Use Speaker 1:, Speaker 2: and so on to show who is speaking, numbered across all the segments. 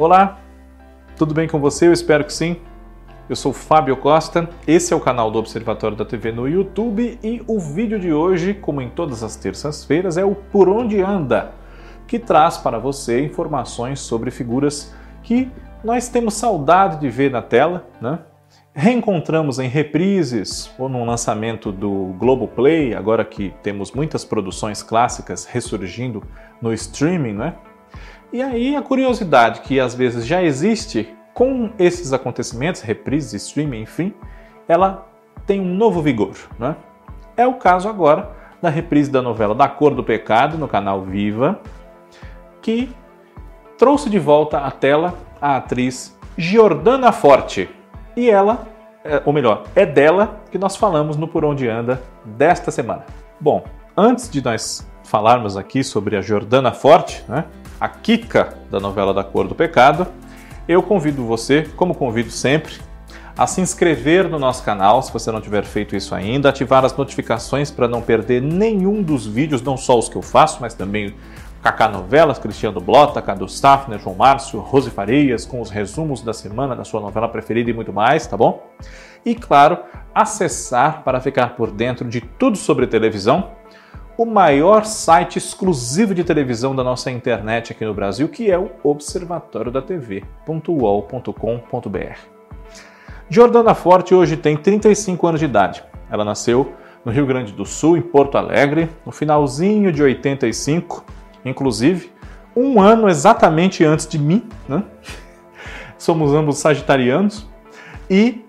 Speaker 1: Olá, tudo bem com você? Eu espero que sim. Eu sou Fábio Costa, esse é o canal do Observatório da TV no YouTube e o vídeo de hoje, como em todas as terças-feiras, é o Por Onde Anda, que traz para você informações sobre figuras que nós temos saudade de ver na tela, né? Reencontramos em reprises ou no lançamento do Globoplay, agora que temos muitas produções clássicas ressurgindo no streaming, né? E aí a curiosidade que às vezes já existe com esses acontecimentos, reprises, streaming, enfim, ela tem um novo vigor, né? É o caso agora da reprise da novela Da Cor do Pecado no canal Viva, que trouxe de volta à tela a atriz Giordana Forte. E ela, é, ou melhor, é dela que nós falamos no Por Onde Anda desta semana. Bom, antes de nós falarmos aqui sobre a Jordana Forte, né? A Kika da novela Da Cor do Pecado, eu convido você, como convido sempre, a se inscrever no nosso canal, se você não tiver feito isso ainda, ativar as notificações para não perder nenhum dos vídeos, não só os que eu faço, mas também Kaká Novelas, Cristiano Blota, Cadu Safner, João Márcio, Rose Farias, com os resumos da semana da sua novela preferida e muito mais, tá bom? E claro, acessar para ficar por dentro de tudo sobre televisão o maior site exclusivo de televisão da nossa internet aqui no Brasil, que é o Observatório da TV.uol.com.br. Jordana Forte hoje tem 35 anos de idade. Ela nasceu no Rio Grande do Sul, em Porto Alegre, no finalzinho de 85, inclusive um ano exatamente antes de mim, né? Somos ambos sagitarianos e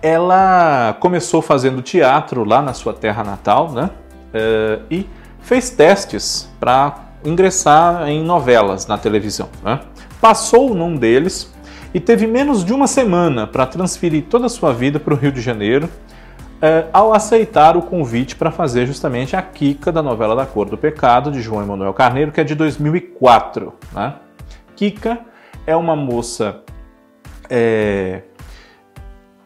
Speaker 1: ela começou fazendo teatro lá na sua terra natal, né? Uh, e fez testes para ingressar em novelas na televisão. Né? Passou num deles e teve menos de uma semana para transferir toda a sua vida para o Rio de Janeiro, uh, ao aceitar o convite para fazer justamente a Kika da novela Da Cor do Pecado, de João Emanuel Carneiro, que é de 2004. Né? Kika é uma moça. É,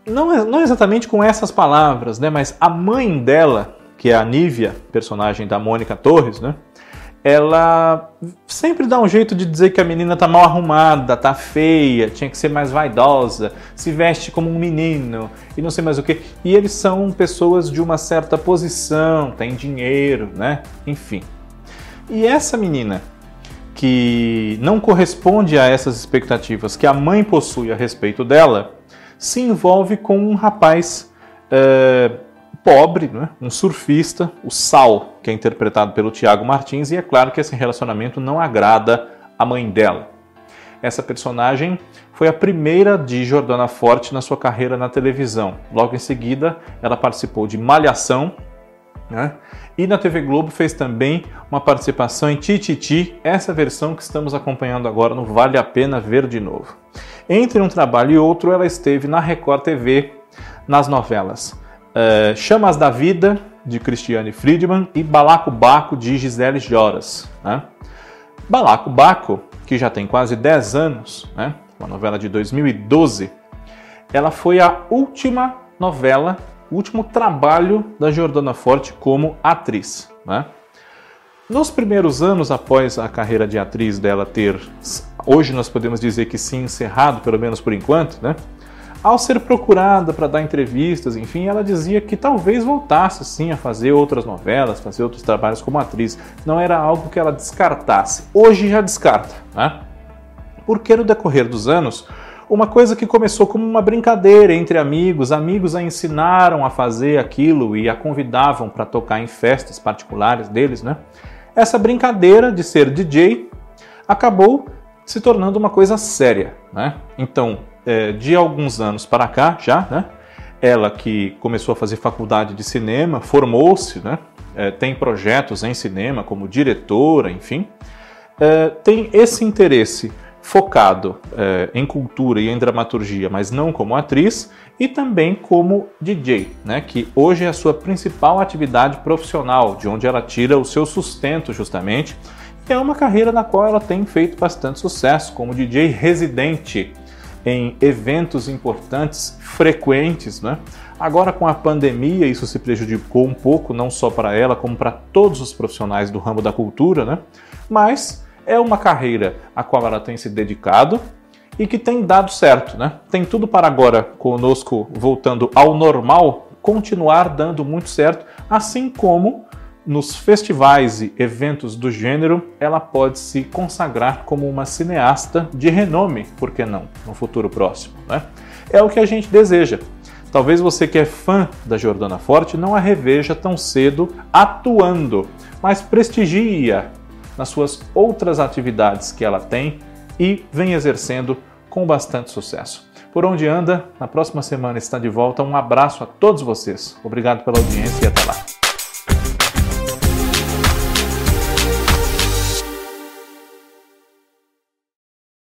Speaker 1: não, não exatamente com essas palavras, né, mas a mãe dela que é a Nívia, personagem da Mônica Torres, né? Ela sempre dá um jeito de dizer que a menina tá mal arrumada, tá feia, tinha que ser mais vaidosa, se veste como um menino e não sei mais o que. E eles são pessoas de uma certa posição, têm dinheiro, né? Enfim. E essa menina que não corresponde a essas expectativas que a mãe possui a respeito dela, se envolve com um rapaz uh, pobre, né? um surfista, o Sal, que é interpretado pelo Tiago Martins, e é claro que esse relacionamento não agrada a mãe dela. Essa personagem foi a primeira de Jordana Forte na sua carreira na televisão. Logo em seguida, ela participou de Malhação, né? E na TV Globo fez também uma participação em Tititi, essa versão que estamos acompanhando agora no Vale a Pena Ver de Novo. Entre um trabalho e outro, ela esteve na Record TV nas novelas é, Chamas da Vida, de Cristiane Friedman, e Balaco Baco, de Gisele Joras. Né? Balaco Baco, que já tem quase 10 anos, né? uma novela de 2012, ela foi a última novela, o último trabalho da Jordana Forte como atriz. Né? Nos primeiros anos após a carreira de atriz dela ter, hoje nós podemos dizer que sim, encerrado, pelo menos por enquanto, né? Ao ser procurada para dar entrevistas, enfim, ela dizia que talvez voltasse sim a fazer outras novelas, fazer outros trabalhos como atriz. Não era algo que ela descartasse. Hoje já descarta, né? Porque no decorrer dos anos, uma coisa que começou como uma brincadeira entre amigos, amigos a ensinaram a fazer aquilo e a convidavam para tocar em festas particulares deles, né? Essa brincadeira de ser DJ acabou se tornando uma coisa séria, né? Então, é, de alguns anos para cá já, né? Ela que começou a fazer faculdade de cinema, formou-se, né? É, tem projetos em cinema como diretora, enfim, é, tem esse interesse focado é, em cultura e em dramaturgia, mas não como atriz, e também como DJ, né, que hoje é a sua principal atividade profissional, de onde ela tira o seu sustento justamente. É uma carreira na qual ela tem feito bastante sucesso como DJ residente em eventos importantes, frequentes, né? Agora com a pandemia isso se prejudicou um pouco, não só para ela, como para todos os profissionais do ramo da cultura, né? Mas é uma carreira a qual ela tem se dedicado e que tem dado certo, né? Tem tudo para agora conosco voltando ao normal, continuar dando muito certo, assim como nos festivais e eventos do gênero, ela pode se consagrar como uma cineasta de renome, por que não, no futuro próximo, né? É o que a gente deseja. Talvez você que é fã da Jordana Forte não a reveja tão cedo atuando, mas prestigia nas suas outras atividades que ela tem e vem exercendo com bastante sucesso. Por onde anda, na próxima semana está de volta. Um abraço a todos vocês. Obrigado pela audiência e até lá.